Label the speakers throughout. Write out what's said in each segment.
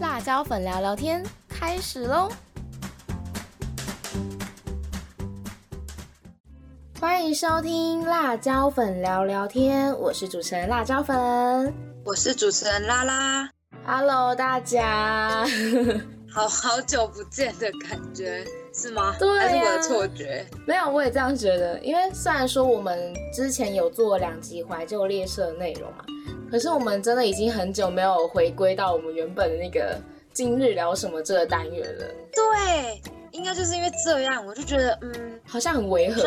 Speaker 1: 辣椒粉聊聊天开始喽！欢迎收听辣椒粉聊聊天，我是主持人辣椒粉，
Speaker 2: 我是主持人拉拉。
Speaker 1: Hello，大家，
Speaker 2: 好好久不见的感觉是吗？
Speaker 1: 对
Speaker 2: 还是我的错觉？
Speaker 1: 没有，我也这样觉得。因为虽然说我们之前有做两集怀旧列车的内容嘛，可是我们真的已经很久没有回归到我们原本的那个今日聊什么这个单元了，
Speaker 2: 对，应该就是因为这样，我就觉得，嗯，
Speaker 1: 好像很违和。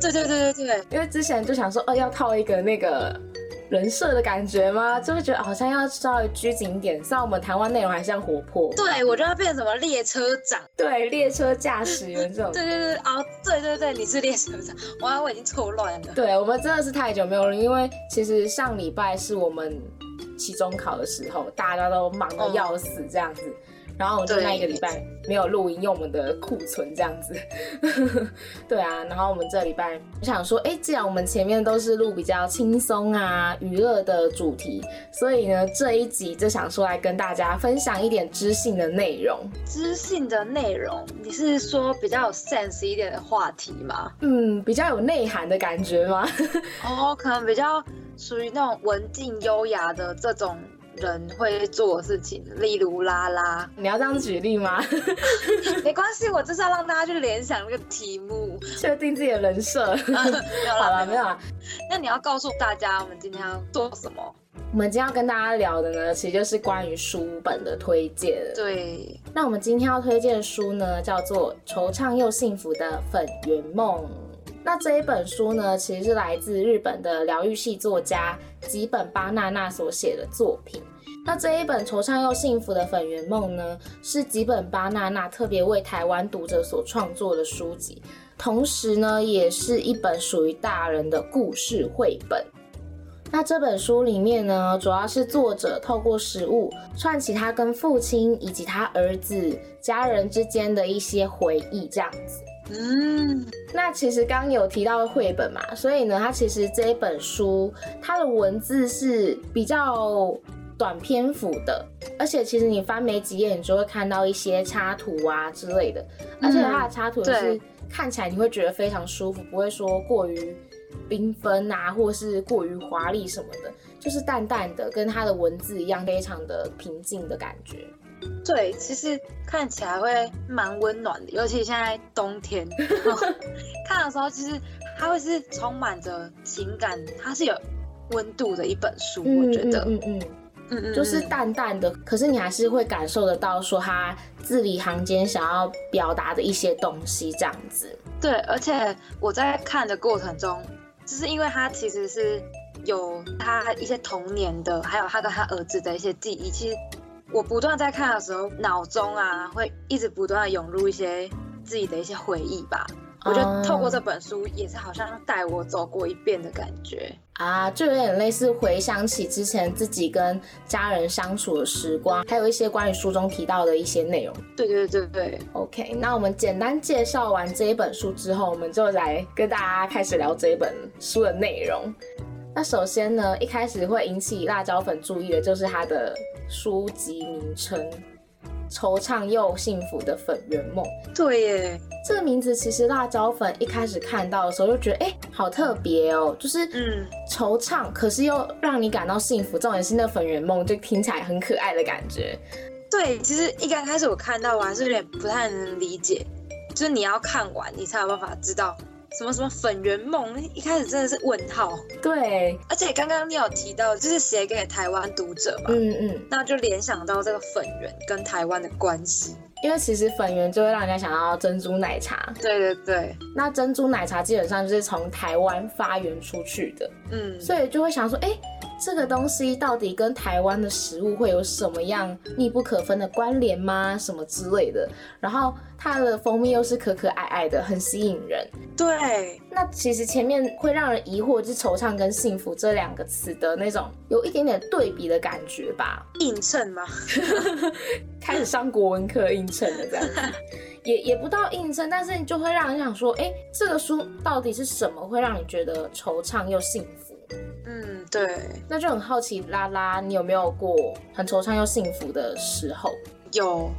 Speaker 2: 对对对对对，
Speaker 1: 因为之前就想说，哦，要套一个那个人设的感觉吗？就会觉得好像要稍微拘谨一点，虽然我们台湾内容还是要活泼。
Speaker 2: 对我就要变成什么列车长。
Speaker 1: 对，列车驾驶员这种。
Speaker 2: 对对对，哦，对对对，你是列车长，哇，我已经错乱了。
Speaker 1: 对，我们真的是太久没有了，因为其实上礼拜是我们期中考的时候，大家都忙得要死这样子。然后我们就
Speaker 2: 对
Speaker 1: 那一个礼拜没有录音，用我们的库存这样子。对啊，然后我们这礼拜我想说，哎，既然我们前面都是录比较轻松啊、娱乐的主题，所以呢这一集就想说来跟大家分享一点知性的内容。
Speaker 2: 知性的内容，你是说比较有 sense 一点的话题吗？
Speaker 1: 嗯，比较有内涵的感觉吗？
Speaker 2: 哦，可能比较属于那种文静优雅的这种人会做的事情，例如拉拉。
Speaker 1: 你要这样举例吗？
Speaker 2: 没关系，我就是要让大家去联想那个题目。
Speaker 1: 确定自己的人设。
Speaker 2: 没有
Speaker 1: 好
Speaker 2: 啦，
Speaker 1: 了，没有啦。
Speaker 2: 那你要告诉大家，我们今天要做什么？
Speaker 1: 我们今天要跟大家聊的呢，其实就是关于书本的推荐。
Speaker 2: 对，
Speaker 1: 那我们今天要推荐的书呢，叫做《惆怅又幸福的粉圆梦》。那这一本书呢，其实是来自日本的疗愈系作家吉本巴娜娜所写的作品。那这一本《惆怅又幸福的粉圆梦》呢，是吉本巴娜娜特别为台湾读者所创作的书籍，同时呢，也是一本属于大人的故事绘本。那这本书里面呢，主要是作者透过食物串起他跟父亲以及他儿子家人之间的一些回忆，这样子。
Speaker 2: 嗯，
Speaker 1: 那其实刚刚有提到绘本嘛，所以呢，它其实这一本书它的文字是比较短篇幅的，而且其实你翻没几页，你就会看到一些插图啊之类的，而且它的插图也是看起来你会觉得非常舒服，不会说过于缤纷啊，或是过于华丽什么的，就是淡淡的，跟它的文字一样，非常的平静的感觉。
Speaker 2: 对，其实看起来会蛮温暖的，尤其现在冬天，看的时候，其实它会是充满着情感，它是有温度的一本书，我觉得，
Speaker 1: 嗯嗯嗯。
Speaker 2: 嗯嗯，
Speaker 1: 就是
Speaker 2: 嗯
Speaker 1: 淡淡的，可是你还是会感受得到说他字里行间想要表达的一些东西，这样子。
Speaker 2: 对，而且我在看的过程中，就是因为他其实是有他一些童年的，还有他跟他儿子的一些记忆。其实我不断在看的时候，脑中啊会一直不断的涌入一些自己的一些回忆吧。我觉得透过这本书，也是好像带我走过一遍的感觉。
Speaker 1: 啊，就有点类似回想起之前自己跟家人相处的时光，还有一些关于书中提到的一些内容。
Speaker 2: 对对对对
Speaker 1: ，OK，那我们简单介绍完这一本书之后，我们就来跟大家开始聊这一本书的内容。那首先呢，一开始会引起辣椒粉注意的就是它的书籍名称《惆怅又幸福的粉圆梦》。
Speaker 2: 对耶，
Speaker 1: 这个名字其实辣椒粉一开始看到的时候就觉得，哎、好特别哦，就是
Speaker 2: 嗯，
Speaker 1: 惆怅，可是又让你感到幸福。重点是那粉圆梦，就听起来很可爱的感觉。
Speaker 2: 对，其实一刚开始我看到，我还是有点不太能理解，就是你要看完，你才有办法知道什么什么粉圆梦，一开始真的是问号。
Speaker 1: 对，
Speaker 2: 而且刚刚你有提到，就是写给台湾读者嘛，
Speaker 1: 嗯嗯，
Speaker 2: 那就联想到这个粉圆跟台湾的关系。
Speaker 1: 因为其实粉圆就会让人家想到珍珠奶茶，
Speaker 2: 对对对，
Speaker 1: 那珍珠奶茶基本上就是从台湾发源出去的，
Speaker 2: 嗯，
Speaker 1: 所以就会想说，哎、这个东西到底跟台湾的食物会有什么样密不可分的关联吗？什么之类的。然后它的蜂蜜又是可可爱爱的，很吸引人。
Speaker 2: 对，
Speaker 1: 那其实前面会让人疑惑，就是惆怅跟幸福这两个词的那种有一点点对比的感觉吧。
Speaker 2: 映衬吗，
Speaker 1: 开始上国文课映衬了，这样子，也也不到映衬，但是你就会让人想说，哎、这个书到底是什么会让你觉得惆怅又幸福？
Speaker 2: 嗯，对，
Speaker 1: 那就很好奇，拉拉，你有没有过很惆怅又幸福的时候？
Speaker 2: 有，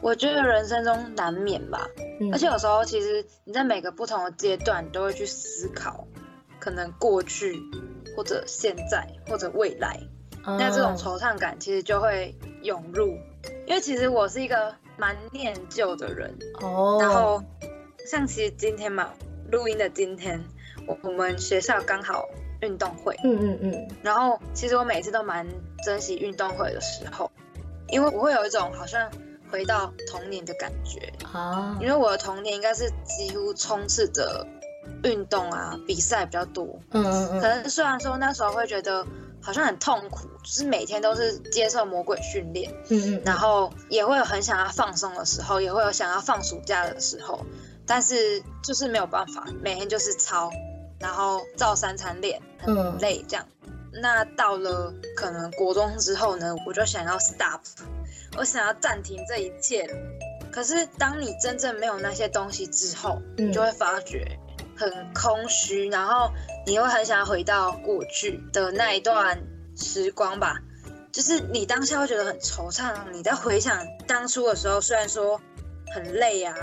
Speaker 2: 我觉得人生中难免吧。
Speaker 1: 嗯
Speaker 2: 而且有时候其实你在每个不同的阶段，你都会去思考，可能过去或者现在或者未来，那这种
Speaker 1: 嗯
Speaker 2: 惆怅感其实就会涌入。因为其实我是一个蛮念旧的人，
Speaker 1: 哦，
Speaker 2: 然后像其实今天嘛，录音的今天，我我们学校刚好运动会，
Speaker 1: 嗯嗯嗯，
Speaker 2: 然后其实我每次都蛮珍惜运动会的时候，因为我会有一种好像回到童年的感觉。
Speaker 1: 啊。
Speaker 2: 因，为我的童年应该是几乎充斥着运动啊比赛比较多，
Speaker 1: 嗯嗯
Speaker 2: 可
Speaker 1: 嗯，
Speaker 2: 能虽然说那时候会觉得好像很痛苦，就是每天都是接受魔鬼训练，
Speaker 1: 嗯嗯，
Speaker 2: 然后也会有很想要放松的时候，也会有想要放暑假的时候，但是就是没有办法，每天就是操，然后照三餐练，很
Speaker 1: 嗯
Speaker 2: 累这样。那到了可能国中之后呢，我就想要 stop，我想要暂停这一切了。可是当你真正没有那些东西之后，
Speaker 1: 嗯
Speaker 2: 你就会发觉很空虚，然后你会很想要回到过去的那一段时光吧。就是你当下会觉得很惆怅，你在回想当初的时候，虽然说很累啊，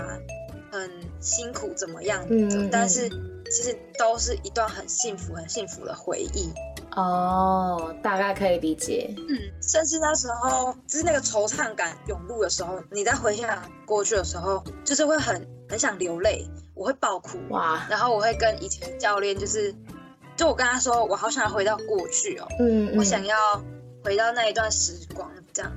Speaker 2: 很辛苦怎么样的，
Speaker 1: 嗯嗯嗯
Speaker 2: 但是其实都是一段很幸福、很幸福的回忆。
Speaker 1: 哦，大概可以理解，
Speaker 2: 嗯，甚至那时候就是那个惆怅感涌入的时候，你在回想过去的时候，就是会很很想流泪，我会爆哭，
Speaker 1: 哇，
Speaker 2: 然后我会跟以前的教练就是，就我跟他说，我好想回到过去哦，
Speaker 1: 嗯嗯，
Speaker 2: 我想要回到那一段时光这样。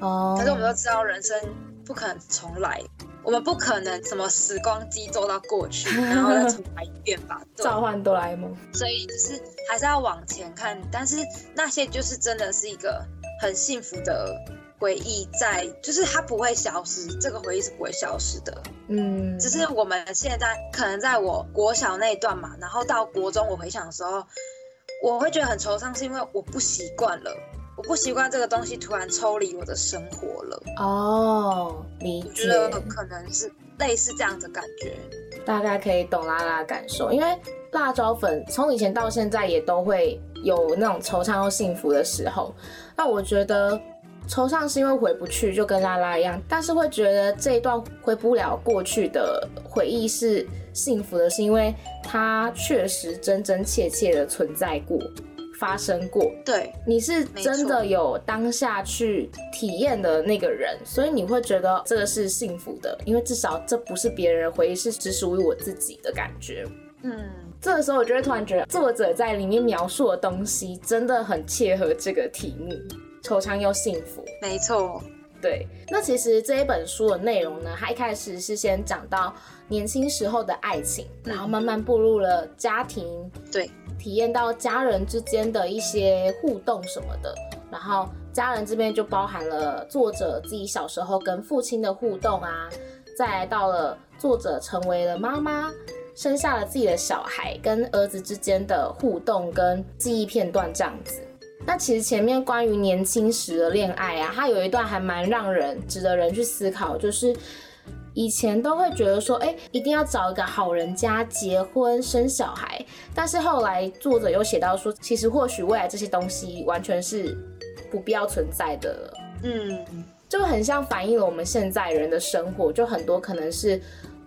Speaker 1: 哦，
Speaker 2: 可是我们都知道人生不可能重来，我们不可能什么时光机做到过去，然后再重来一遍吧。
Speaker 1: 召唤哆啦 A 梦，
Speaker 2: 所以就是还是要往前看，但是那些就是真的是一个很幸福的回忆在，就是它不会消失，这个回忆是不会消失的。
Speaker 1: 嗯，
Speaker 2: 只是我们现在可能在我国小那一段嘛，然后到国中我回想的时候，我会觉得很惆怅，是因为我不习惯了，我不习惯这个东西突然抽离我的生活了。
Speaker 1: 哦，理
Speaker 2: 我觉，得可能是类似这样的感觉。
Speaker 1: 大概可以懂拉拉的感受，因为辣椒粉从以前到现在也都会有那种惆怅又幸福的时候。那我觉得惆怅是因为回不去，就跟拉拉一样，但是会觉得这一段回不了过去的回忆是幸福的，是因为它确实真真切切的存在过。发生过，
Speaker 2: 对，
Speaker 1: 你是真的有当下去体验的那个人，所以你会觉得这个是幸福的，因为至少这不是别人的回忆，是只属于我自己的感觉。
Speaker 2: 嗯，
Speaker 1: 这个时候，我就会突然觉得，作者在里面描述的东西真的很切合这个题目，惆怅又幸福。
Speaker 2: 没错，
Speaker 1: 对，那其实这一本书的内容呢，它一开始是先讲到年轻时候的爱情，然后慢慢步入了家庭，
Speaker 2: 对，
Speaker 1: 体验到家人之间的一些互动什么的，然后家人这边就包含了作者自己小时候跟父亲的互动啊，再来到了作者成为了妈妈，生下了自己的小孩，跟儿子之间的互动跟记忆片段这样子。那其实前面关于年轻时的恋爱啊，它有一段还蛮让人值得人去思考，就是以前都会觉得说，哎、一定要找一个好人家结婚生小孩，但是后来作者有写到说，其实或许未来这些东西完全是不必要存在的了。
Speaker 2: 嗯，
Speaker 1: 就很像反映了我们现在人的生活，就很多可能是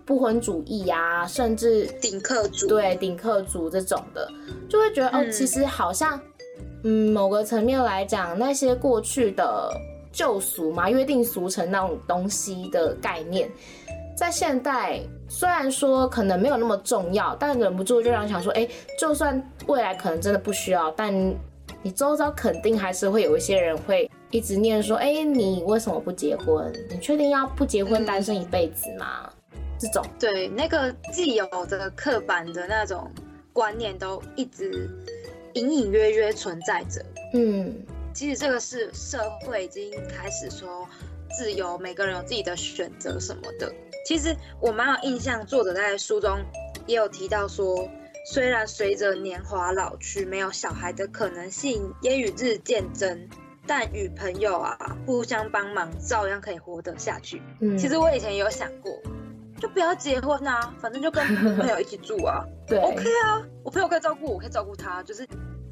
Speaker 1: 不婚主义啊，甚至
Speaker 2: 顶客族，
Speaker 1: 对顶客族这种的，就会觉得哦，
Speaker 2: 嗯
Speaker 1: 其实好像，嗯，某个层面来讲，那些过去的旧俗嘛、约定俗成那种东西的概念，在现代虽然说可能没有那么重要，但忍不住就让想说，哎，就算未来可能真的不需要，但你周遭肯定还是会有一些人会一直念说，哎，你为什么不结婚？你确定要不结婚单身一辈子吗？这种，
Speaker 2: 对，那个既有的刻板的那种观念都一直隐隐约约存在着。
Speaker 1: 嗯
Speaker 2: 其实这个是社会已经开始说自由，每个人有自己的选择什么的。其实我蛮有印象，作者在书中也有提到说，虽然随着年华老去，没有小孩的可能性也与日渐增，但与朋友啊互相帮忙，照样可以活得下去。
Speaker 1: 嗯，
Speaker 2: 其实我以前有想过，就不要结婚啊，反正就跟朋友一起住啊
Speaker 1: 对
Speaker 2: ，OK 啊，我朋友可以照顾我，我可以照顾他，就是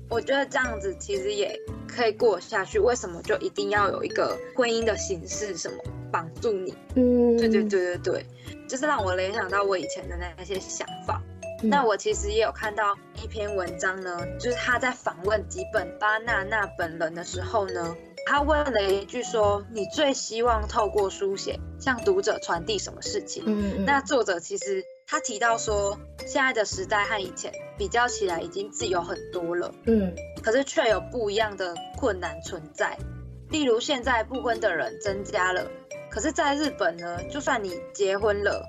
Speaker 2: 我觉得这样子其实也可以过下去。为什么就一定要有一个婚姻的形式什么绑住你？
Speaker 1: 嗯，
Speaker 2: 对对对对对，就是让我联想到我以前的那些想法。
Speaker 1: 嗯
Speaker 2: 那我其实也有看到一篇文章呢，就是他在访问吉本巴娜娜本人的时候呢，他问了一句说：“你最希望透过书写向读者传递什么事情？”
Speaker 1: 嗯嗯，
Speaker 2: 那作者其实他提到说，现在的时代和以前比较起来已经自由很多了，
Speaker 1: 嗯
Speaker 2: 可是却有不一样的困难存在。例如现在不婚的人增加了，可是在日本呢，就算你结婚了，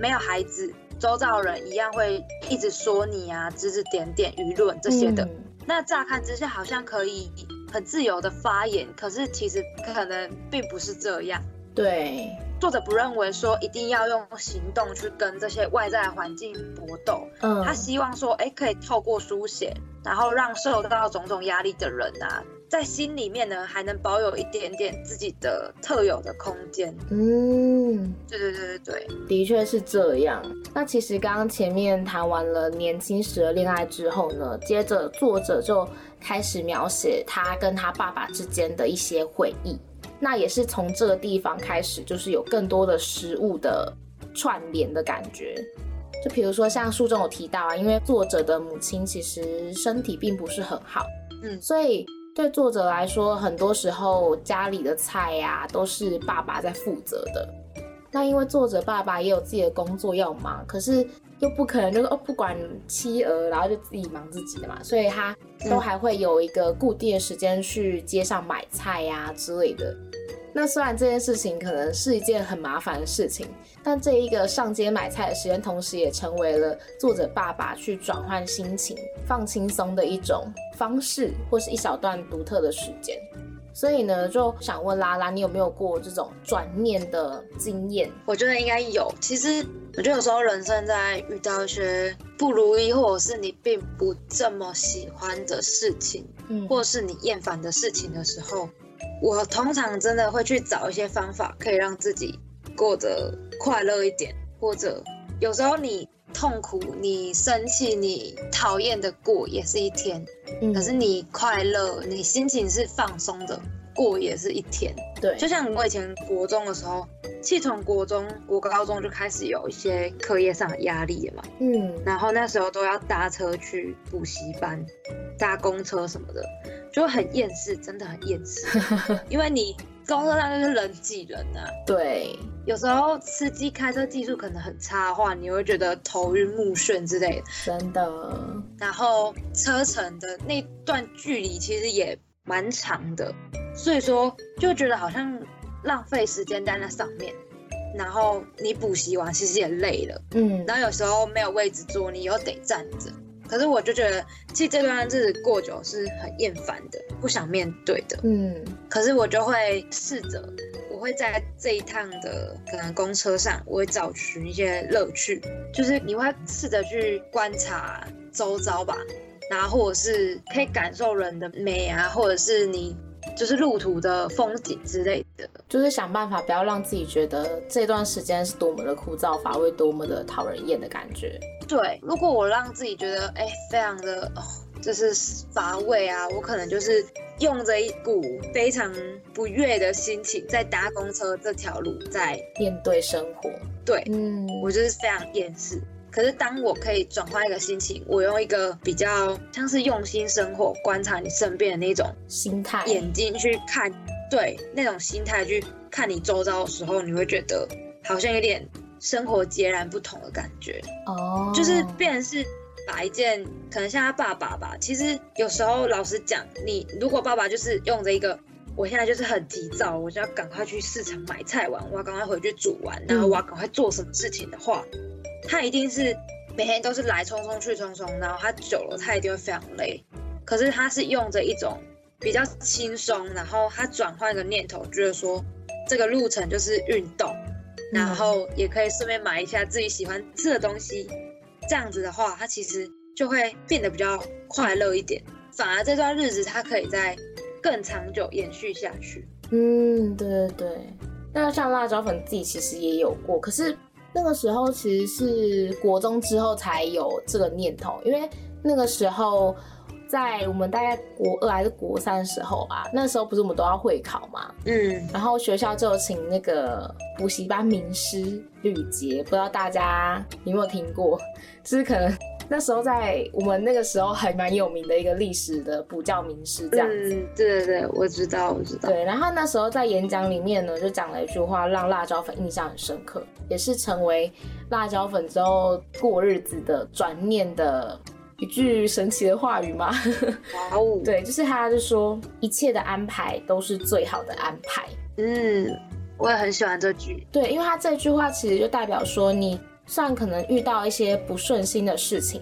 Speaker 2: 没有孩子，周遭人一样会一直说你啊，指指点点，舆论这些的。
Speaker 1: 嗯
Speaker 2: 那乍看之下好像可以很自由的发言，可是其实可能并不是这样。
Speaker 1: 对，
Speaker 2: 作者不认为说一定要用行动去跟这些外在环境搏斗，
Speaker 1: 嗯，
Speaker 2: 他希望说，哎，可以透过书写，然后让受到种种压力的人啊，在心里面呢，还能保有一点点自己的特有的空间。
Speaker 1: 嗯，
Speaker 2: 对对对对对，
Speaker 1: 的确是这样。那其实刚刚前面谈完了年轻时的恋爱之后呢，接着作者就开始描写他跟他爸爸之间的一些回忆。那也是从这个地方开始，就是有更多的食物的串联的感觉。就比如说像书中有提到啊，因为作者的母亲其实身体并不是很好，
Speaker 2: 嗯
Speaker 1: 所以对作者来说，很多时候家里的菜呀、都是爸爸在负责的。那因为作者爸爸也有自己的工作要忙，可是又不可能就是哦不管妻儿，然后就自己忙自己的嘛，所以他都还会有一个固定的时间去街上买菜呀、之类的。那虽然这件事情可能是一件很麻烦的事情，但这一个上街买菜的时间，同时也成为了作者爸爸去转换心情、放轻松的一种方式，或是一小段独特的时间。所以呢，就想问拉拉，你有没有过这种转念的经验？
Speaker 2: 我觉得应该有。其实我觉得有时候人生在遇到一些不如意，或者是你并不这么喜欢的事情，
Speaker 1: 嗯
Speaker 2: 或是你厌烦的事情的时候，我通常真的会去找一些方法，可以让自己过得快乐一点，或者有时候你痛苦、你生气、你讨厌的过也是一天，
Speaker 1: 嗯。
Speaker 2: 可是你快乐、你心情是放松的过也是一天。
Speaker 1: 对，
Speaker 2: 就像我以前国中的时候，气从国中、国高中就开始有一些课业上的压力了嘛，
Speaker 1: 嗯。
Speaker 2: 然后那时候都要搭车去补习班，搭公车什么的，就很厌世，真的很厌世。因为你公车上就是人挤人啊，
Speaker 1: 对，
Speaker 2: 有时候司机开车技术可能很差的话，你会觉得头晕目眩之类的。
Speaker 1: 真的，
Speaker 2: 然后车程的那段距离其实也蛮长的，所以说就觉得好像浪费时间在那上面。然后你补习完其实也累了，
Speaker 1: 嗯
Speaker 2: 然后有时候没有位置坐，你又得站着。可是我就觉得，其实这段日子过久是很厌烦的，不想面对的。
Speaker 1: 嗯
Speaker 2: 可是我就会试着，我会在这一趟的可能公车上，我会找寻一些乐趣，就是你会试着去观察周遭吧，然后或者是可以感受人的美啊，或者是你就是路途的风景之类的。
Speaker 1: 就是想办法不要让自己觉得这段时间是多么的枯燥乏味，多么的讨人厌的感觉。
Speaker 2: 对，如果我让自己觉得哎、非常的哦，就是乏味啊，我可能就是用着一股非常不悦的心情在搭公车这条路在
Speaker 1: 面对生活，
Speaker 2: 对
Speaker 1: 嗯，
Speaker 2: 我就是非常厌世。可是当我可以转换一个心情，我用一个比较像是用心生活、观察你身边的那种
Speaker 1: 心态，
Speaker 2: 眼睛去看，对那种心态去看你周遭的时候，你会觉得好像有点生活截然不同的感觉。
Speaker 1: 哦，
Speaker 2: 就是变成是把一件可能像他爸爸吧，其实有时候老实讲，你如果爸爸就是用着一个。我现在就是很急躁，我就要赶快去市场买菜完，我要赶快回去煮完，然后我要赶快做什么事情的话，他一定是每天都是来匆匆去匆匆，然后他久了他一定会非常累。可是他是用着一种比较轻松，然后他转换一个念头，觉得说这个路程就是运动，然后也可以顺便买一下自己喜欢吃的东西。这样子的话，他其实就会变得比较快乐一点，反而这段日子他可以在更长久延续下去。
Speaker 1: 嗯，对对对。那像辣椒粉自己其实也有过，可是那个时候其实是国中之后才有这个念头，因为那个时候在我们大概国二还是国三的时候吧，那时候不是我们都要会考嘛，
Speaker 2: 嗯，
Speaker 1: 然后学校就有请那个补习班名师吕杰，不知道大家有没有听过？就是可能那时候在我们那个时候还蛮有名的一个历史的补教名师这样子。
Speaker 2: 嗯，对对对，我知道，我知道。
Speaker 1: 对，然后那时候在演讲里面呢，就讲了一句话，让辣椒粉印象很深刻，也是成为辣椒粉之后过日子的转念的一句神奇的话语吗？
Speaker 2: 哇哦，
Speaker 1: 对，就是他就说一切的安排都是最好的安排。
Speaker 2: 嗯，我也很喜欢这句。
Speaker 1: 对，因为他这句话其实就代表说，你虽然可能遇到一些不顺心的事情，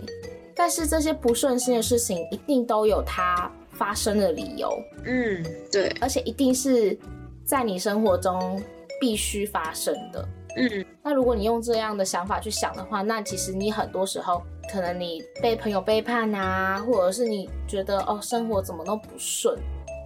Speaker 1: 但是这些不顺心的事情一定都有它发生的理由，
Speaker 2: 嗯，对，
Speaker 1: 而且一定是在你生活中必须发生的。
Speaker 2: 嗯
Speaker 1: 那如果你用这样的想法去想的话，那其实你很多时候可能你被朋友背叛啊，或者是你觉得哦生活怎么都不顺，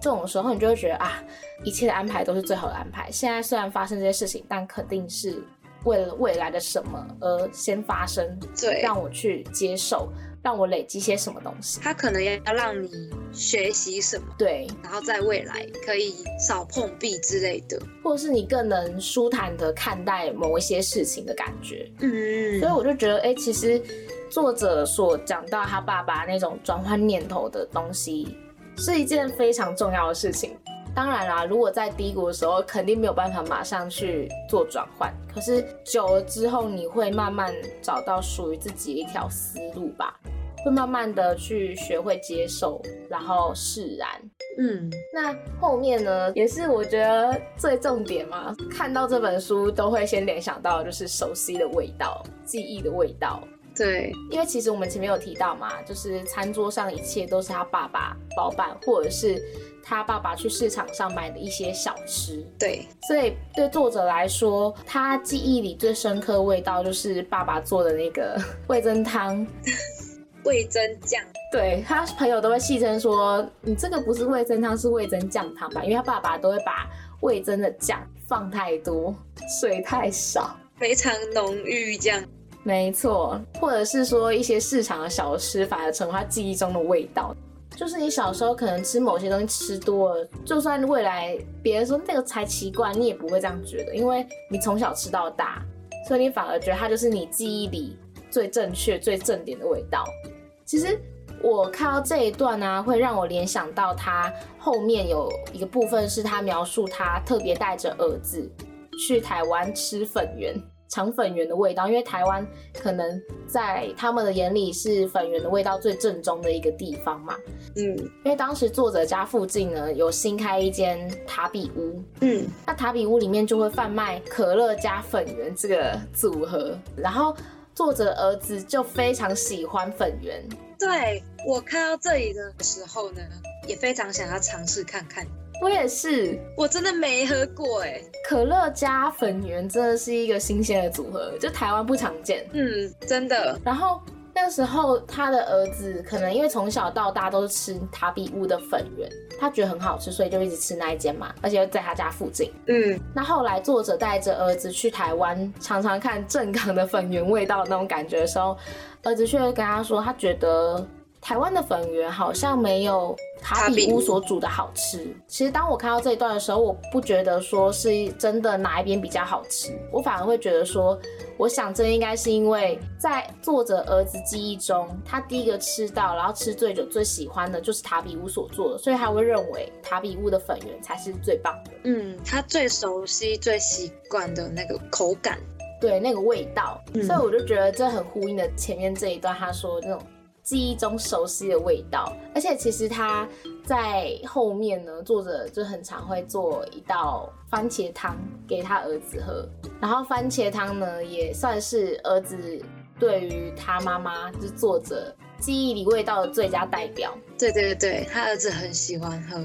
Speaker 1: 这种时候你就会觉得啊，一切的安排都是最好的安排。现在虽然发生这些事情，但肯定是为了未来的什么而先发生，
Speaker 2: 对，
Speaker 1: 让我去接受，让我累积些什么东西。
Speaker 2: 他可能要让你学习什么，
Speaker 1: 对，
Speaker 2: 然后在未来可以少碰壁之类的。
Speaker 1: 或者是你更能舒坦的看待某一些事情的感觉。
Speaker 2: 嗯
Speaker 1: 所以我就觉得，哎、其实作者所讲到他爸爸那种转换念头的东西，是一件非常重要的事情。当然啦，如果在低谷的时候，肯定没有办法马上去做转换。可是久了之后，你会慢慢找到属于自己的一条思路吧，会慢慢的去学会接受，然后释然。
Speaker 2: 嗯，
Speaker 1: 那后面呢，也是我觉得最重点嘛。看到这本书都会先联想到就是熟悉的味道、记忆的味道。
Speaker 2: 对，
Speaker 1: 因为其实我们前面有提到嘛，就是餐桌上一切都是他爸爸包办，或者是他爸爸去市场上买的一些小吃。
Speaker 2: 对，
Speaker 1: 所以对作者来说，他记忆里最深刻的味道就是爸爸做的那个味增汤。
Speaker 2: 味增酱。
Speaker 1: 对他朋友都会戏称说，你这个不是味增汤，是味增酱汤吧？因为他爸爸都会把味增的酱放太多，水太少。
Speaker 2: 非常浓郁，这样。
Speaker 1: 没错，或者是说一些市场的小吃，反而成为他记忆中的味道。就是你小时候可能吃某些东西吃多了，就算未来别人说那个才奇怪，你也不会这样觉得，因为你从小吃到大，所以你反而觉得它就是你记忆里最正确、最正点的味道。其实我看到这一段呢、会让我联想到他后面有一个部分是他描述他特别带着儿子去台湾吃粉圆。尝粉圆的味道，因为台湾可能在他们的眼里是粉圆的味道最正宗的一个地方嘛。
Speaker 2: 嗯
Speaker 1: 因为当时作者家附近呢有新开一间塔比屋，
Speaker 2: 嗯，
Speaker 1: 那塔比屋里面就会贩卖可乐加粉圆这个组合，然后作者儿子就非常喜欢粉圆，
Speaker 2: 对我看到这里的时候呢，也非常想要尝试看看。
Speaker 1: 我也是，
Speaker 2: 我真的没喝过哎。
Speaker 1: 可乐加粉圆真的是一个新鲜的组合，就台湾不常见。
Speaker 2: 嗯，真的。
Speaker 1: 然后那时候他的儿子可能因为从小到大都是吃塔比屋的粉圆，他觉得很好吃，所以就一直吃那一间嘛，而且又在他家附近。
Speaker 2: 嗯，
Speaker 1: 那后来作者带着儿子去台湾，常常看正港的粉圆味道的那种感觉的时候，儿子却会跟他说，他觉得台湾的粉圆好像没有塔比屋所煮的好吃。其实当我看到这一段的时候，我不觉得说是真的哪一边比较好吃，我反而会觉得说，我想这应该是因为在作者儿子记忆中，他第一个吃到，然后吃最久、最喜欢的就是塔比屋所做的，所以他会认为塔比屋的粉圆才是最棒的。
Speaker 2: 嗯，他最熟悉、最习惯的那个口感。
Speaker 1: 对那个味道，
Speaker 2: 嗯
Speaker 1: 所以我就觉得这很呼应的前面这一段，他说那种记忆中熟悉的味道，而且其实他在后面呢，作者就很常会做一道番茄汤给他儿子喝，然后番茄汤呢也算是儿子对于他妈妈就是作者记忆里味道的最佳代表。
Speaker 2: 对对对，他儿子很喜欢喝。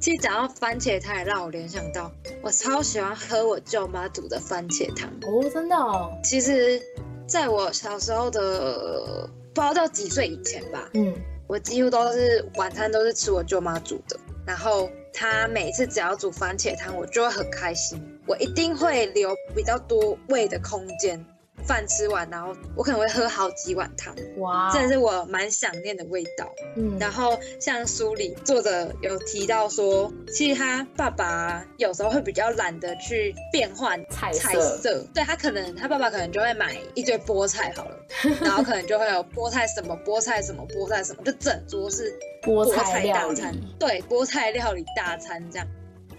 Speaker 2: 其实讲到番茄汤，也让我联想到我超喜欢喝我舅妈煮的番茄汤。
Speaker 1: 哦，真的哦，
Speaker 2: 其实，在我小时候的不知道到几岁以前吧，
Speaker 1: 嗯，
Speaker 2: 我几乎都是晚餐都是吃我舅妈煮的。然后她每次只要煮番茄汤，我就会很开心。我一定会留比较多胃的空间，饭吃完，然后我可能会喝好几碗汤，
Speaker 1: 哇，
Speaker 2: 真的是我蛮想念的味道。
Speaker 1: 嗯，
Speaker 2: 然后像书里作者有提到说，其实他爸爸有时候会比较懒得去变换
Speaker 1: 菜
Speaker 2: 菜
Speaker 1: 色，
Speaker 2: 色，对他可能他爸爸可能就会买一堆菠菜好了，然后可能就会有菠菜什么菠菜什么菠菜什么，就整桌是
Speaker 1: 菠
Speaker 2: 菠
Speaker 1: 菜，
Speaker 2: 大餐，对，菠菜料理大餐这样，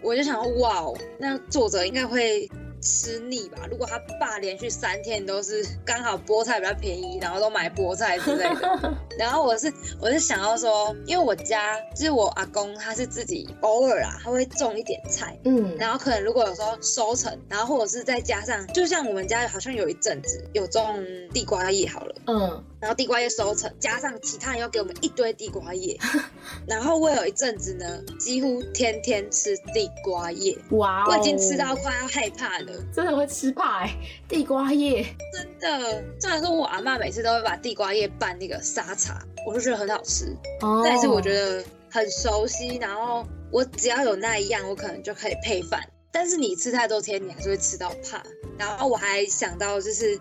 Speaker 2: 我就想说，哇哦，那作者应该会吃腻吧？如果他爸连续三天都是刚好菠菜比较便宜，然后都买菠菜之类的，然后我是我是想要说，因为我家就是我阿公他是自己偶尔啊，他会种一点菜。
Speaker 1: 嗯，
Speaker 2: 然后可能如果有时候收成，然后或者是再加上，就像我们家好像有一阵子有种地瓜叶好了，
Speaker 1: 嗯，
Speaker 2: 然后地瓜叶收成，加上其他人又给我们一堆地瓜叶，然后我有一阵子呢，几乎天天吃地瓜叶，
Speaker 1: 哇哦，
Speaker 2: 我已经吃到快要害怕了，
Speaker 1: 真的会吃怕哎，地瓜叶，
Speaker 2: 真的。虽然说我阿妈每次都会把地瓜叶拌那个沙茶，我就觉得很好吃，
Speaker 1: 哦，
Speaker 2: 但是我觉得很熟悉，然后我只要有那一样，我可能就可以配饭。但是你吃太多天，你还是会吃到怕。然后我还想到，就是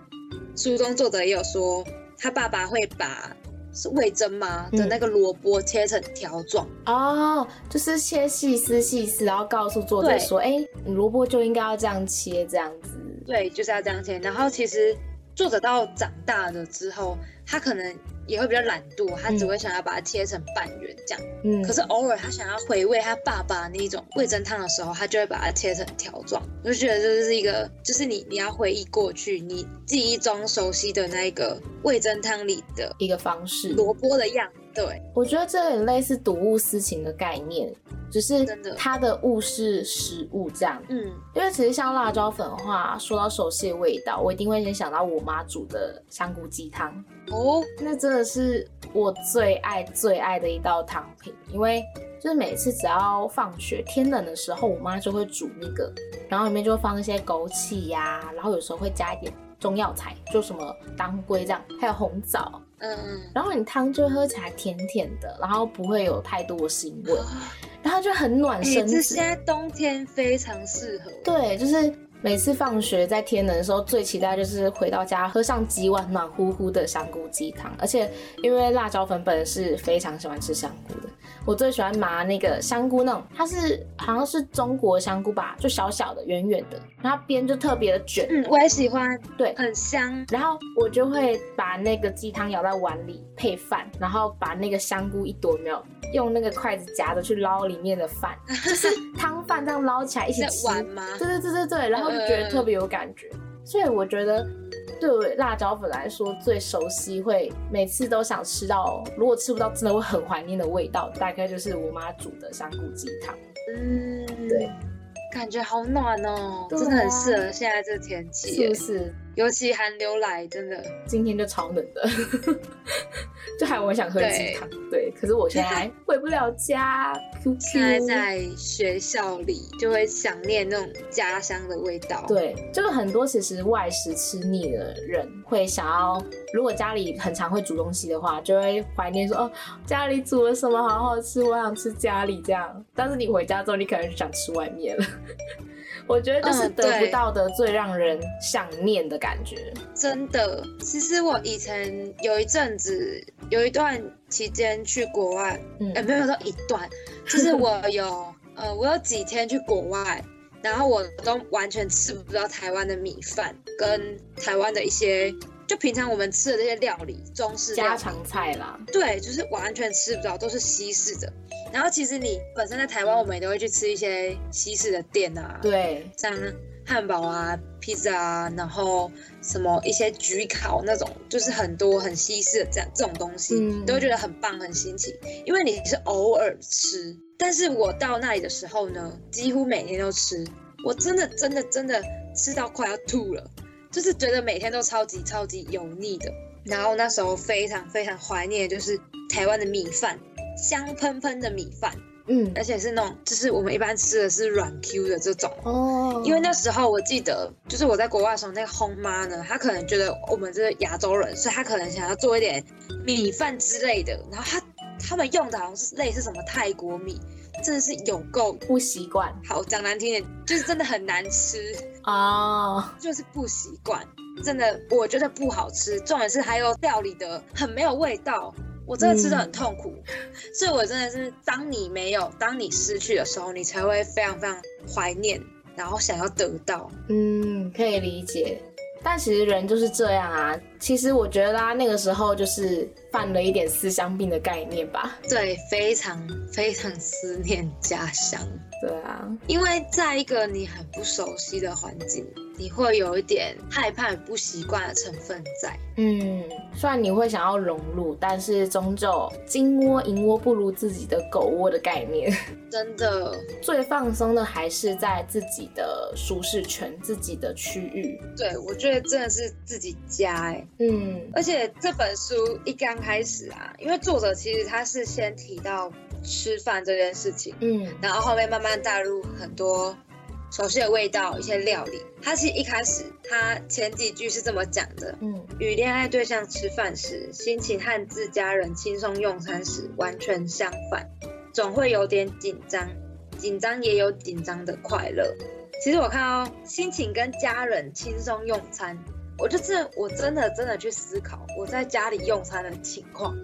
Speaker 2: 书中作者也有说，他爸爸会把是味噌吗的
Speaker 1: 嗯
Speaker 2: 那个萝卜切成条状，
Speaker 1: 哦，就是切细丝细丝，然后告诉作者
Speaker 2: 对
Speaker 1: 说，哎，你萝卜就应该要这样切，这样子，
Speaker 2: 对，就是要这样切。然后其实作者到长大了之后，他可能也会比较懒惰，他只
Speaker 1: 嗯
Speaker 2: 会想要把它切成半圆这样。
Speaker 1: 嗯，
Speaker 2: 可是偶尔他想要回味他爸爸那种味噌汤的时候，他就会把它切成条状。我就觉得这是一个，就是你你要回忆过去，你记忆中熟悉的那一个味噌汤里的
Speaker 1: 一个方式。
Speaker 2: 萝卜的样。对，
Speaker 1: 我觉得这很类似睹物思情的概念，只是它的物是食物这样。
Speaker 2: 嗯，
Speaker 1: 因为其实像辣椒粉的话，说到熟悉的味道，我一定会先想到我妈煮的香菇鸡汤，
Speaker 2: 哦，
Speaker 1: 那真的是我最爱最爱的一道汤品，因为就是每次只要放学天冷的时候，我妈就会煮那个，然后里面就会放一些枸杞呀、然后有时候会加一点中药材，就什么当归这样，还有红枣，
Speaker 2: 嗯嗯，
Speaker 1: 然后你汤就会喝起来甜甜的，然后不会有太多的腥味，
Speaker 2: 啊
Speaker 1: 然后就很暖
Speaker 2: 哎、
Speaker 1: 身子。
Speaker 2: 这现在冬天非常适合。
Speaker 1: 对，就是每次放学在天冷的时候，最期待就是回到家喝上几碗暖乎乎的香菇鸡汤。而且因为辣椒粉本人是非常喜欢吃香菇的，我最喜欢麻那个香菇那种，它是好像是中国香菇吧，就小小的、圆圆的，然后边就特别的卷，
Speaker 2: 嗯，我也喜欢，
Speaker 1: 对。
Speaker 2: 很香。
Speaker 1: 然后我就会把那个鸡汤舀在碗里配饭，然后把那个香菇一朵没有用那个筷子夹着去捞里面的饭，就是汤饭这样捞起来一起吃。对对对对对，然后就觉得特别有感觉，所以我觉得对辣椒粉来说最熟悉，会每次都想吃到，如果吃不到真的会很怀念的味道，大概就是我妈煮的香菇鸡汤。
Speaker 2: 嗯，
Speaker 1: 对，
Speaker 2: 感觉好暖哦，
Speaker 1: 啊
Speaker 2: 真的很适合现在这天气耶
Speaker 1: 是不，是？
Speaker 2: 尤其寒流来，真的。
Speaker 1: 今天就超冷的，就还我想喝鸡汤，对，可是我现在回不了家。
Speaker 2: 现在在学校里就会想念那种家乡的味道。，
Speaker 1: 对，就是很多其实外食吃腻的人会想要，如果家里很常会煮东西的话，就会怀念说哦，家里煮了什么好好吃，我想吃家里这样。但是你回家之后，你可能就想吃外面了。我觉得就是
Speaker 2: 嗯
Speaker 1: 得不到的最让人想念的感觉。
Speaker 2: 真的。其实我以前有一阵子，有一段期间去国外，
Speaker 1: 嗯
Speaker 2: 呃，没有说一段，就是我有呃，我有几天去国外，然后我都完全吃不到台湾的米饭跟台湾的一些，就平常我们吃的这些料理，中式
Speaker 1: 家常菜啦，
Speaker 2: 对，就是完全吃不到，都是西式的。然后其实你本身在台湾，我们也都会去吃一些西式的店啊，，
Speaker 1: 对，
Speaker 2: 像汉堡啊、披萨啊，然后什么一些焗烤那种，就是很多很西式的这样这种东西，
Speaker 1: 嗯
Speaker 2: 都会觉得很棒、很新奇。因为你是偶尔吃，但是我到那里的时候呢，几乎每天都吃，我真的真的真的吃到快要吐了，就是觉得每天都超级超级油腻的。然后那时候非常非常怀念，就是台湾的米饭，香喷喷的米饭，
Speaker 1: 嗯，
Speaker 2: 而且是那种就是我们一般吃的是软 Q 的这种。
Speaker 1: 哦，
Speaker 2: 因为那时候我记得，就是我在国外的时候，那个轰妈呢，她可能觉得我们这是亚洲人，所以她可能想要做一点米饭之类的。然后她他们用的好像是类似什么泰国米，真的是有够
Speaker 1: 不习惯
Speaker 2: 好，讲难听点，就是真的很难吃，
Speaker 1: 哦，
Speaker 2: 就是不习惯。真的我觉得不好吃，重点是还有料理的很没有味道，我真的吃的很痛苦。所以我真的是，当你没有，当你失去的时候，你才会非常非常怀念，然后想要得到。
Speaker 1: 嗯，可以理解。但其实人就是这样啊。其实我觉得他那个时候就是犯了一点思乡病的概念吧。
Speaker 2: 对，非常非常思念家乡。
Speaker 1: 对啊，
Speaker 2: 因为在一个你很不熟悉的环境，你会有一点害怕、不习惯的成分在。
Speaker 1: 嗯，虽然你会想要融入，但是终究金窝银窝不如自己的狗窝的概念。
Speaker 2: 真的，
Speaker 1: 最放松的还是在自己的舒适圈、自己的区域。
Speaker 2: 对，我觉得真的是自己家哎。
Speaker 1: 嗯，
Speaker 2: 而且这本书一刚开始啊，因为作者其实他是先提到。吃饭这件事情，
Speaker 1: 嗯，
Speaker 2: 然后后面慢慢带入很多熟悉的味道，一些料理。他其实一开始，他前几句是这么讲的，
Speaker 1: 嗯，
Speaker 2: 与恋爱对象吃饭时，心情和自家人轻松用餐时完全相反，总会有点紧张，紧张也有紧张的快乐。其实我看到心情跟家人轻松用餐，我就是我真的真的去思考我在家里用餐的情况，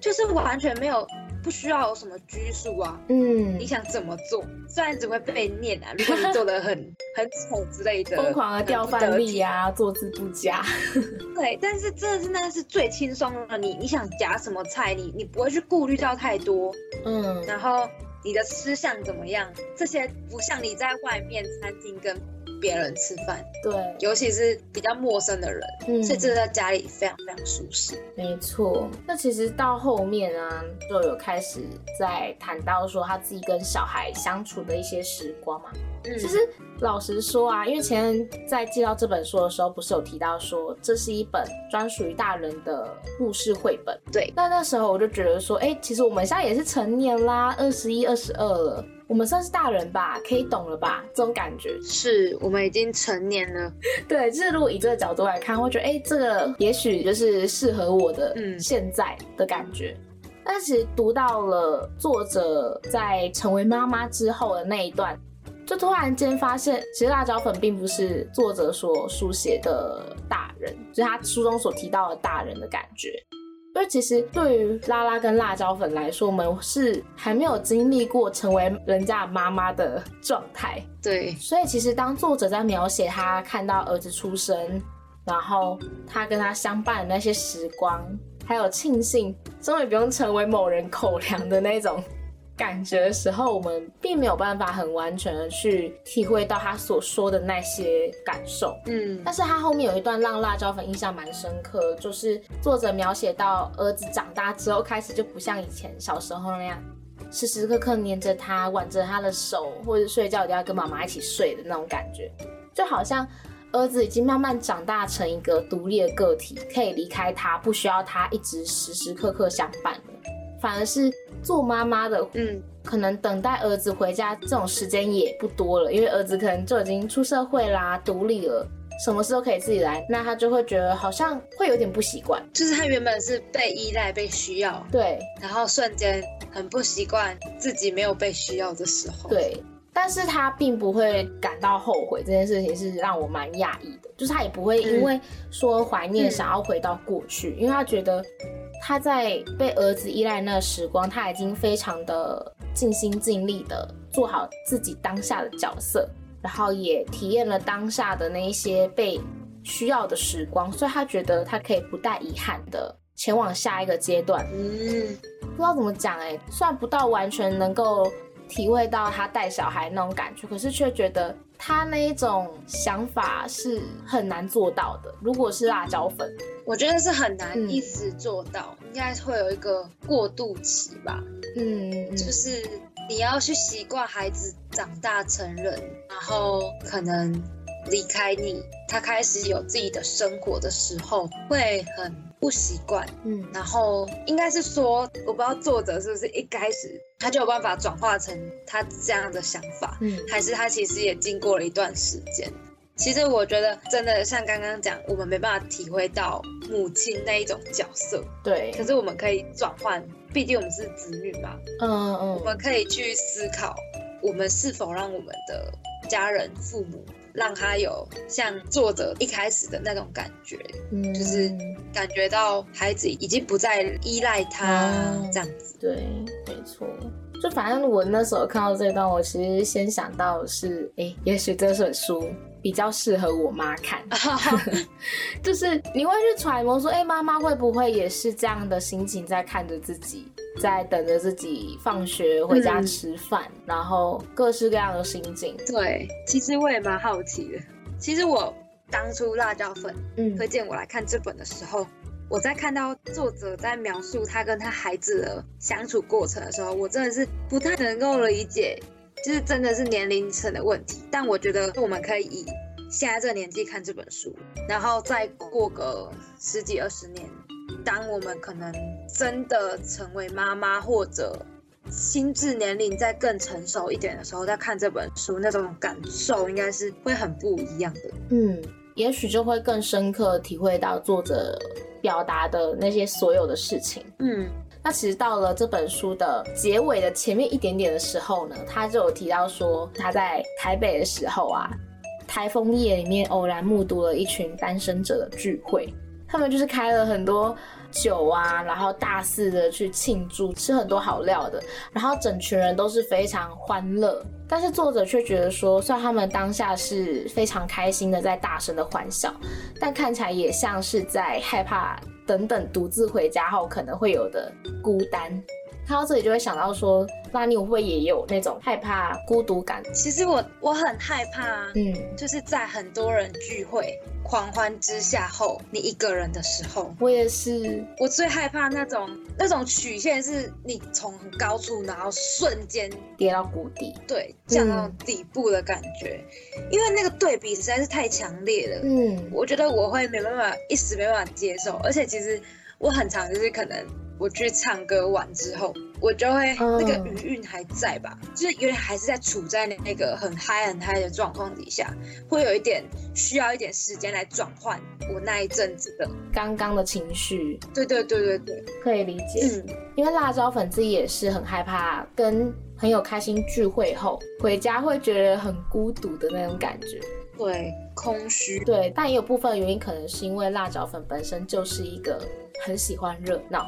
Speaker 2: 就是完全没有。不需要有什么拘束啊，
Speaker 1: 嗯，
Speaker 2: 你想怎么做，虽然只会被念啊，如果你做的很 很丑之类的，
Speaker 1: 疯狂的掉饭粒啊，坐姿不佳，
Speaker 2: 对，但是这真的是最轻松的，你你想夹什么菜，你你不会去顾虑到太多，
Speaker 1: 嗯，
Speaker 2: 然后你的吃相怎么样，这些不像你在外面餐厅跟。别人吃饭，
Speaker 1: 对，
Speaker 2: 尤其是比较陌生的人，
Speaker 1: 嗯，
Speaker 2: 所以这个在家里非常非常舒适。
Speaker 1: 没错，那其实到后面啊，就有开始在谈到说他自己跟小孩相处的一些时光嘛。
Speaker 2: 嗯，
Speaker 1: 其实老实说啊，因为前在介绍这本书的时候，不是有提到说这是一本专属于大人的故事绘本。
Speaker 2: 对，
Speaker 1: 那那时候我就觉得说，哎，其实我们现在也是成年啦，二十一、二十二了。我们算是大人吧，可以懂了吧？这种感觉
Speaker 2: 是我们已经成年了。
Speaker 1: 对，就是如果以这个角度来看，会觉得哎，这个也许就是适合我的现在的感觉。但其实读到了作者在成为妈妈之后的那一段，就突然间发现，其实辣椒粉并不是作者所书写的大人，就是他书中所提到的大人的感觉。因为其实对于拉拉跟辣椒粉来说，我们是还没有经历过成为人家妈妈的状态。
Speaker 2: 对，
Speaker 1: 所以其实当作者在描写他看到儿子出生，然后他跟他相伴的那些时光，还有庆幸终于不用成为某人口粮的那种。感觉的时候，我们并没有办法很完全的去体会到他所说的那些感受。
Speaker 2: 嗯，
Speaker 1: 但是他后面有一段让辣椒粉印象蛮深刻，就是作者描写到儿子长大之后，开始就不像以前小时候那样，时时刻刻黏着他，挽着他的手，或者睡觉一定要跟妈妈一起睡的那种感觉，就好像儿子已经慢慢长大成一个独立的个体，可以离开他，不需要他一直时时刻刻相伴了。反而是做妈妈的，
Speaker 2: 嗯，
Speaker 1: 可能等待儿子回家这种时间也不多了，因为儿子可能就已经出社会啦，独立了，什么事都可以自己来，那他就会觉得好像会有点不习惯，
Speaker 2: 就是他原本是被依赖、被需要，
Speaker 1: 对，
Speaker 2: 然后瞬间很不习惯自己没有被需要的时候，
Speaker 1: 对，但是他并不会感到后悔，这件事情是让我蛮讶异的，就是他也不会因为说怀念想要回到过去，因为他觉得。他在被儿子依赖那个时光，他已经非常的尽心尽力的做好自己当下的角色，然后也体验了当下的那一些被需要的时光，所以他觉得他可以不带遗憾的前往下一个阶段。
Speaker 2: 嗯，
Speaker 1: 不知道怎么讲哎，算不到完全能够体会到他带小孩那种感觉，可是却觉得。他那一种想法是很难做到的。如果是辣椒粉，
Speaker 2: 我觉得是很难一直做到，应该会有一个过渡期吧。
Speaker 1: 嗯，
Speaker 2: 就是你要去习惯孩子长大成人，然后可能离开你，他开始有自己的生活的时候，会很。不习惯，
Speaker 1: 嗯，
Speaker 2: 然后应该是说，我不知道作者是不是一开始他就有办法转化成他这样的想法，
Speaker 1: 嗯，
Speaker 2: 还是他其实也经过了一段时间。其实我觉得真的像刚刚讲，我们没办法体会到母亲那一种角色，
Speaker 1: 对，
Speaker 2: 可是我们可以转换，毕竟我们是子女嘛，
Speaker 1: 嗯嗯，
Speaker 2: 我们可以去思考，我们是否让我们的家人、父母。让他有像作者一开始的那种感觉，
Speaker 1: 嗯，
Speaker 2: 就是感觉到孩子已经不再依赖他
Speaker 1: 哦
Speaker 2: 这样子。
Speaker 1: 对，没错。就反正我那时候看到这段，我其实先想到的是，哎、也许这本书比较适合我妈看，就是你会去揣摩说，哎、妈妈会不会也是这样的心情在看着自己，在等着自己放学回家
Speaker 2: 嗯
Speaker 1: 吃饭，然后各式各样的心境。
Speaker 2: 对，其实我也蛮好奇的。其实我当初辣椒粉
Speaker 1: 嗯
Speaker 2: 推荐我来看这本的时候，我在看到作者在描述他跟他孩子的相处过程的时候，我真的是不太能够理解，就是真的是年龄层的问题。但我觉得我们可以以现在这个年纪看这本书，然后再过个十几二十年，当我们可能真的成为妈妈或者心智年龄再更成熟一点的时候，再看这本书，那种感受应该是会很不一样的。
Speaker 1: 嗯，也许就会更深刻体会到作者表达的那些所有的事情。
Speaker 2: 嗯
Speaker 1: 那其实到了这本书的结尾的前面一点点的时候呢，他就有提到说他在台北的时候啊，台风夜里面偶然目睹了一群单身者的聚会，他们就是开了很多酒啊，然后大肆的去庆祝，吃很多好料的，然后整群人都是非常欢乐。但是作者却觉得说，虽然他们当下是非常开心的在大声的欢笑，但看起来也像是在害怕等等独自回家后可能会有的孤单。看到这里就会想到说，那你会不会也有那种害怕孤独感？
Speaker 2: 其实我我很害怕，
Speaker 1: 嗯，
Speaker 2: 就是在很多人聚会狂欢之下后，你一个人的时候，
Speaker 1: 我也是，
Speaker 2: 我最害怕那种那种曲线是你从很高处，然后瞬间
Speaker 1: 跌到谷底。
Speaker 2: 对降到底部的感觉，因为那个对比实在是太强烈了。
Speaker 1: 嗯，
Speaker 2: 我觉得我会没办法，一时没办法接受，而且其实我很常就是可能我去唱歌完之后，我就会、
Speaker 1: 嗯
Speaker 2: 那个余韵还在吧，就是有点还是在处在那个很嗨很嗨的状况底下，会有一点需要一点时间来转换我那一阵子的，
Speaker 1: 刚刚的情绪
Speaker 2: 对对对对对，
Speaker 1: 可以理解。
Speaker 2: 嗯，
Speaker 1: 因为辣椒粉自己也是很害怕跟朋友开心聚会后回家会觉得很孤独的那种感觉。
Speaker 2: 对，空虚，
Speaker 1: 对，但也有部分原因可能是因为辣椒粉本身就是一个很喜欢热闹，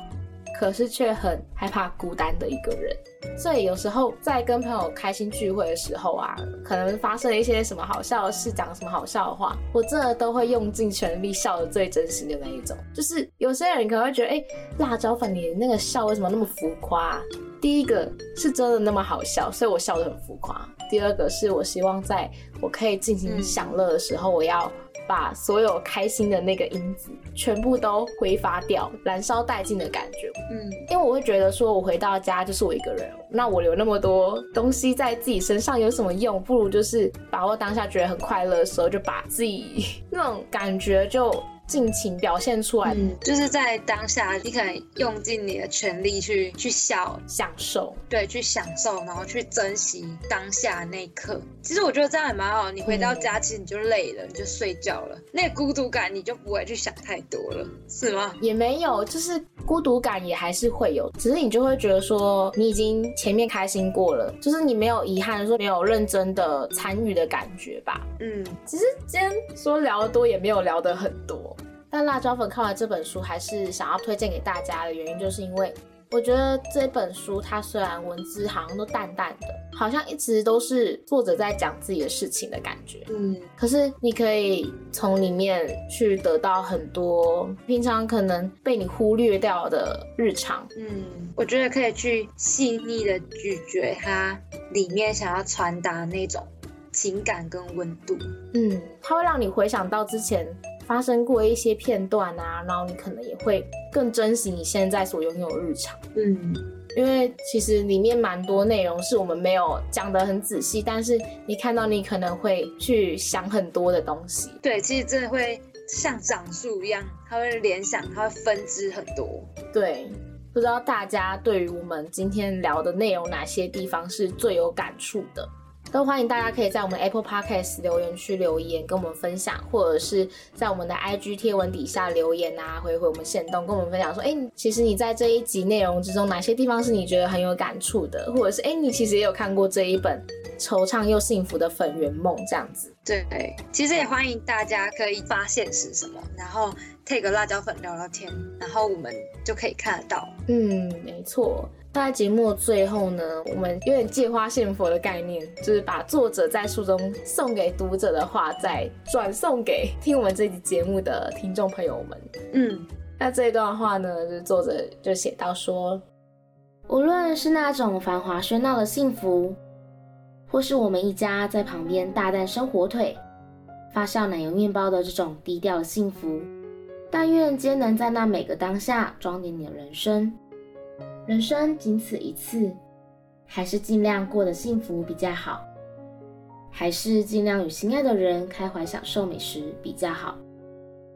Speaker 1: 可是却很害怕孤单的一个人。所以有时候在跟朋友开心聚会的时候啊，可能发生一些什么好笑的事，讲什么好笑的话，我真的都会用尽全力笑的最真实的那一种。就是有些人可能会觉得，哎、辣椒粉你那个笑为什么那么浮夸、第一个是真的那么好笑，所以我笑得很浮夸。第二个是我希望在我可以尽情享乐的时候，我要把所有开心的那个因子全部都挥发掉，燃烧殆尽的感觉。
Speaker 2: 嗯，
Speaker 1: 因为我会觉得说，我回到家就是我一个人，那我留那么多东西在自己身上有什么用？不如就是把握当下觉得很快乐的时候，就把自己 那种感觉就尽情表现出来，
Speaker 2: 嗯，就是在当下，你可能用尽你的全力去去笑，
Speaker 1: 享受。
Speaker 2: 对，去享受，然后去珍惜当下那一刻。其实我觉得这样也蛮好。你回到家，其实你就累了，你就睡觉了，那个孤独感你就不会去想太多了，是吗？
Speaker 1: 也没有，就是孤独感也还是会有，只是你就会觉得说，你已经前面开心过了，就是你没有遗憾，说没有认真的参与的感觉吧。
Speaker 2: 嗯，
Speaker 1: 其实今天说聊得多，也没有聊得很多。但辣椒粉看完这本书，还是想要推荐给大家的原因，就是因为我觉得这本书它虽然文字好像都淡淡的，好像一直都是作者在讲自己的事情的感觉，
Speaker 2: 嗯，
Speaker 1: 可是你可以从里面去得到很多平常可能被你忽略掉的日常。
Speaker 2: 嗯，我觉得可以去细腻的咀嚼它里面想要传达那种情感跟温度。
Speaker 1: 嗯，它会让你回想到之前发生过一些片段啊，然后你可能也会更珍惜你现在所拥有的日常。
Speaker 2: 嗯，
Speaker 1: 因为其实里面蛮多内容是我们没有讲得很仔细，但是你看到你可能会去想很多的东西。
Speaker 2: 对，其实真的会像长树一样，它会联想，它会分支很多。
Speaker 1: 对，不知道大家对于我们今天聊的内容哪些地方是最有感触的？都欢迎大家可以在我们 Apple Podcast 留言区留言跟我们分享，或者是在我们的 IG 贴文底下留言啊，回回我们线动，跟我们分享说，哎、其实你在这一集内容之中哪些地方是你觉得很有感触的，或者是哎、你其实也有看过这一本惆怅又幸福的粉圆梦这样子。
Speaker 2: 对，其实也欢迎大家可以发现是什么，然后配个辣椒粉聊聊天，然后我们就可以看得到。
Speaker 1: 嗯，没错。在节目的最后呢，我们有点借花献佛的概念，就是把作者在书中送给读者的话，再转送给听我们这集节目的听众朋友们。
Speaker 2: 嗯，
Speaker 1: 那这一段话呢，就是作者就写到说，无论是那种繁华喧闹的幸福，或是我们一家在旁边大啖生火腿、发酵奶油面包的这种低调的幸福，但愿皆能在那每个当下装点你的人生。人生仅此一次，还是尽量过得幸福比较好，还是尽量与心爱的人开怀享受美食比较好。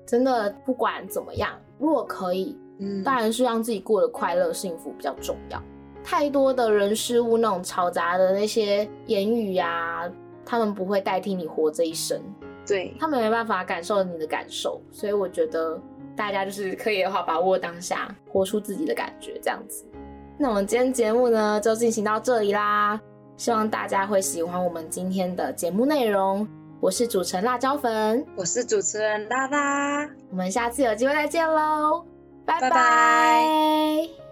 Speaker 1: 真的，不管怎么样，如果可以，
Speaker 2: 嗯，
Speaker 1: 当然是让自己过得快乐幸福比较重要。太多的人事物那种嘈杂的那些言语呀，他们不会代替你活这一生，
Speaker 2: 对，
Speaker 1: 他们没办法感受你的感受，所以我觉得大家就是可以的话，把握当下，活出自己的感觉，这样子。那我们今天节目呢就进行到这里啦，希望大家会喜欢我们今天的节目内容。我是主持人辣椒粉，
Speaker 2: 我是主持人拉拉，
Speaker 1: 我们下次有机会再见喽，拜
Speaker 2: 拜拜。
Speaker 1: 拜